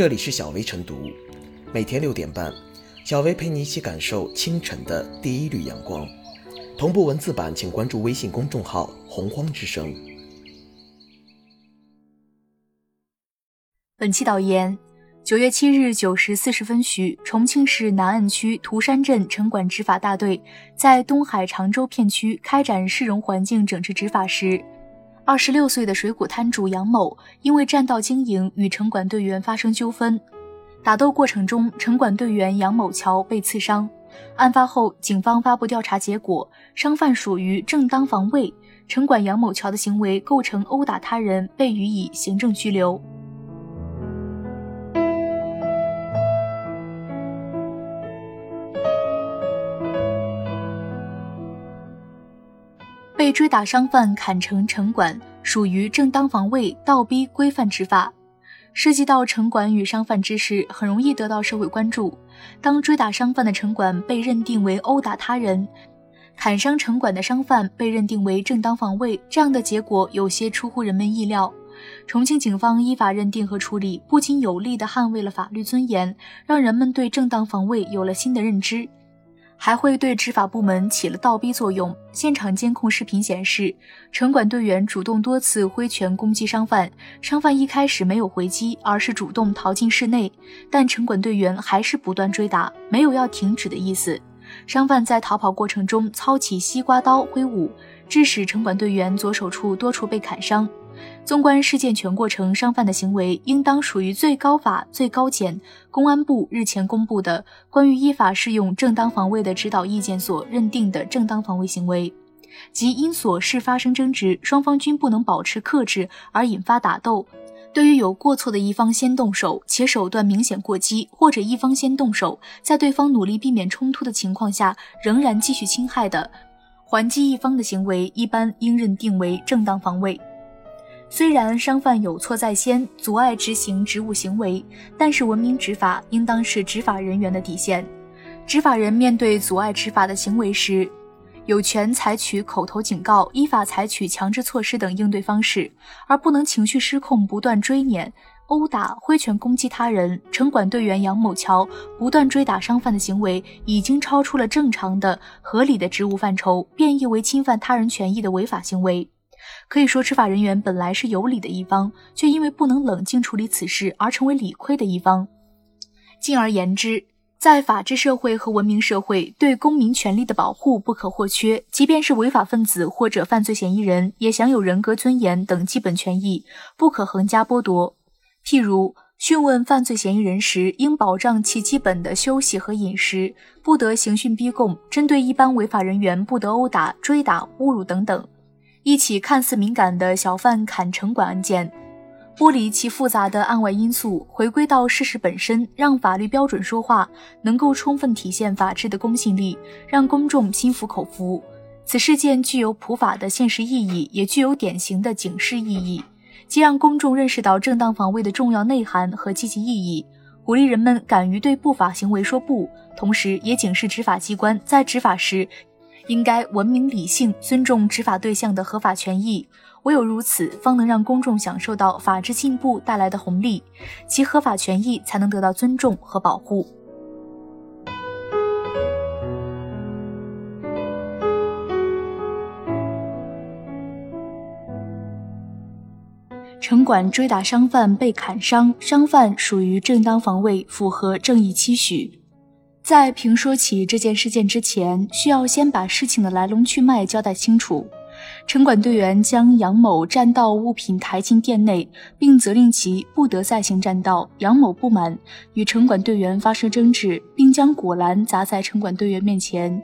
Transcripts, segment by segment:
这里是小薇晨读，每天六点半，小薇陪你一起感受清晨的第一缕阳光。同步文字版，请关注微信公众号“洪荒之声”。本期导言：九月七日九时四十分许，重庆市南岸区涂山镇城管执法大队在东海长洲片区开展市容环境整治执法时，二十六岁的水果摊主杨某因为占道经营与城管队员发生纠纷，打斗过程中，城管队员杨某桥被刺伤。案发后，警方发布调查结果，商贩属于正当防卫，城管杨某桥的行为构成殴打他人，被予以行政拘留。被追打商贩砍成城管，属于正当防卫，倒逼规范执法。涉及到城管与商贩之事，很容易得到社会关注。当追打商贩的城管被认定为殴打他人，砍伤城管的商贩被认定为正当防卫，这样的结果有些出乎人们意料。重庆警方依法认定和处理，不仅有力地捍卫了法律尊严，让人们对正当防卫有了新的认知。还会对执法部门起了倒逼作用。现场监控视频显示，城管队员主动多次挥拳攻击商贩，商贩一开始没有回击，而是主动逃进室内，但城管队员还是不断追打，没有要停止的意思。商贩在逃跑过程中操起西瓜刀挥舞，致使城管队员左手处多处被砍伤。纵观事件全过程，商贩的行为应当属于最高法、最高检、公安部日前公布的关于依法适用正当防卫的指导意见所认定的正当防卫行为，即因琐事发生争执，双方均不能保持克制而引发打斗。对于有过错的一方先动手，且手段明显过激，或者一方先动手，在对方努力避免冲突的情况下仍然继续侵害的，还击一方的行为，一般应认定为正当防卫。虽然商贩有错在先，阻碍执行职务行为，但是文明执法应当是执法人员的底线。执法人面对阻碍执法的行为时，有权采取口头警告、依法采取强制措施等应对方式，而不能情绪失控，不断追撵、殴打、挥拳攻击他人。城管队员杨某桥不断追打商贩的行为，已经超出了正常的、合理的职务范畴，变异为侵犯他人权益的违法行为。可以说，执法人员本来是有理的一方，却因为不能冷静处理此事而成为理亏的一方。进而言之，在法治社会和文明社会，对公民权利的保护不可或缺。即便是违法分子或者犯罪嫌疑人，也享有人格尊严等基本权益，不可横加剥夺。譬如，讯问犯罪嫌疑人时，应保障其基本的休息和饮食，不得刑讯逼供；针对一般违法人员，不得殴打、追打、侮辱等等。一起看似敏感的小贩砍城管案件，剥离其复杂的案外因素，回归到事实本身，让法律标准说话，能够充分体现法治的公信力，让公众心服口服。此事件具有普法的现实意义，也具有典型的警示意义，既让公众认识到正当防卫的重要内涵和积极意义，鼓励人们敢于对不法行为说不，同时也警示执法机关在执法时。应该文明理性，尊重执法对象的合法权益，唯有如此，方能让公众享受到法治进步带来的红利，其合法权益才能得到尊重和保护。城管追打商贩被砍伤，商贩属于正当防卫，符合正义期许。在评说起这件事件之前，需要先把事情的来龙去脉交代清楚。城管队员将杨某占道物品抬进店内，并责令其不得再行占道。杨某不满，与城管队员发生争执，并将果篮砸在城管队员面前。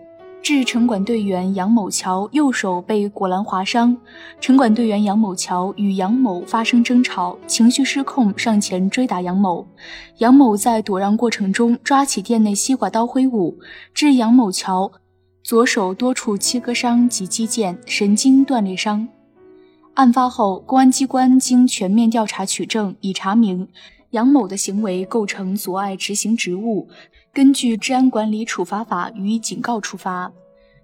致城管队员杨某桥右手被果篮划伤，城管队员杨某桥与杨某发生争吵，情绪失控，上前追打杨某。杨某在躲让过程中抓起店内西瓜刀挥舞，致杨某桥左手多处切割伤及肌腱、神经断裂伤。案发后，公安机关经全面调查取证，已查明杨某的行为构成阻碍执行职务。根据《治安管理处罚法》予以警告处罚。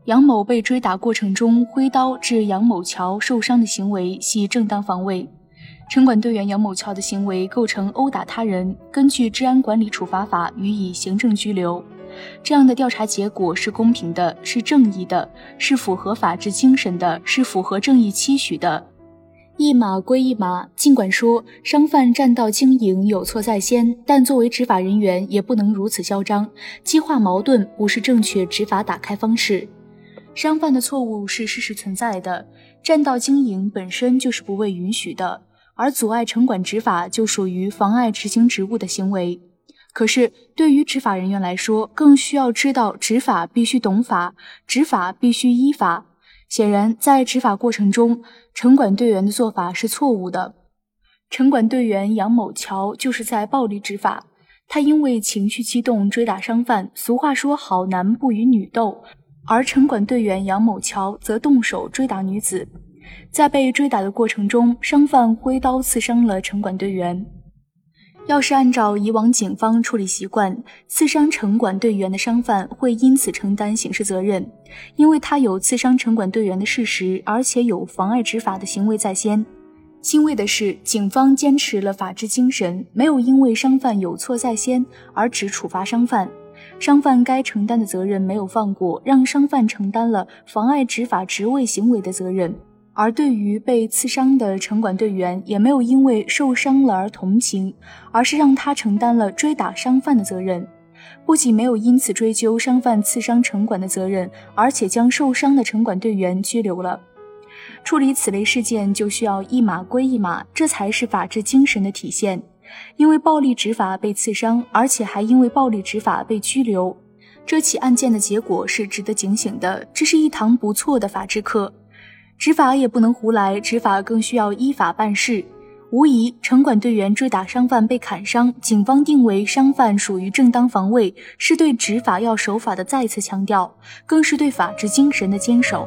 杨某被追打过程中挥刀致杨某桥受伤的行为系正当防卫。城管队员杨某桥的行为构成殴打他人，根据《治安管理处罚法》予以行政拘留。这样的调查结果是公平的，是正义的，是符合法治精神的，是符合正义期许的。一码归一码，尽管说商贩占道经营有错在先，但作为执法人员也不能如此嚣张，激化矛盾不是正确执法打开方式。商贩的错误是事实存在的，占道经营本身就是不被允许的，而阻碍城管执法就属于妨碍执行职务的行为。可是，对于执法人员来说，更需要知道执法必须懂法，执法必须依法。显然，在执法过程中，城管队员的做法是错误的。城管队员杨某桥就是在暴力执法，他因为情绪激动追打商贩。俗话说：“好男不与女斗。”而城管队员杨某桥则动手追打女子。在被追打的过程中，商贩挥刀刺伤了城管队员。要是按照以往警方处理习惯，刺伤城管队员的商贩会因此承担刑事责任，因为他有刺伤城管队员的事实，而且有妨碍执法的行为在先。欣慰的是，警方坚持了法治精神，没有因为商贩有错在先而只处罚商贩，商贩该承担的责任没有放过，让商贩承担了妨碍执法职位行为的责任。而对于被刺伤的城管队员，也没有因为受伤了而同情，而是让他承担了追打商贩的责任。不仅没有因此追究商贩刺伤城管的责任，而且将受伤的城管队员拘留了。处理此类事件就需要一码归一码，这才是法治精神的体现。因为暴力执法被刺伤，而且还因为暴力执法被拘留，这起案件的结果是值得警醒的。这是一堂不错的法治课。执法也不能胡来，执法更需要依法办事。无疑，城管队员追打商贩被砍伤，警方定为商贩属于正当防卫，是对执法要守法的再次强调，更是对法治精神的坚守。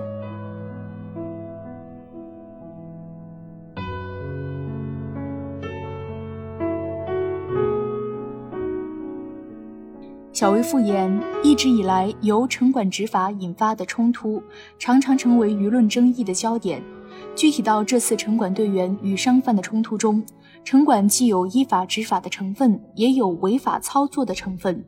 小薇复言，一直以来由城管执法引发的冲突，常常成为舆论争议的焦点。具体到这次城管队员与商贩的冲突中，城管既有依法执法的成分，也有违法操作的成分。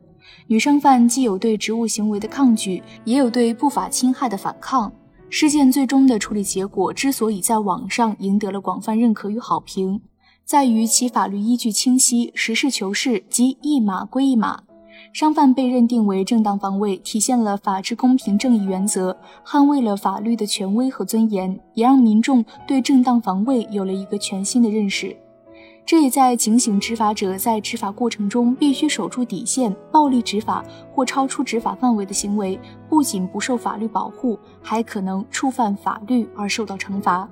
女商贩既有对职务行为的抗拒，也有对不法侵害的反抗。事件最终的处理结果之所以在网上赢得了广泛认可与好评，在于其法律依据清晰，实事求是，即一码归一码。商贩被认定为正当防卫体现了法治公平正义原则捍卫了法律的权威和尊严也让民众对正当防卫有了一个全新的认识。这也在警醒执法者在执法过程中必须守住底线暴力执法或超出执法范围的行为不仅不受法律保护还可能触犯法律而受到惩罚。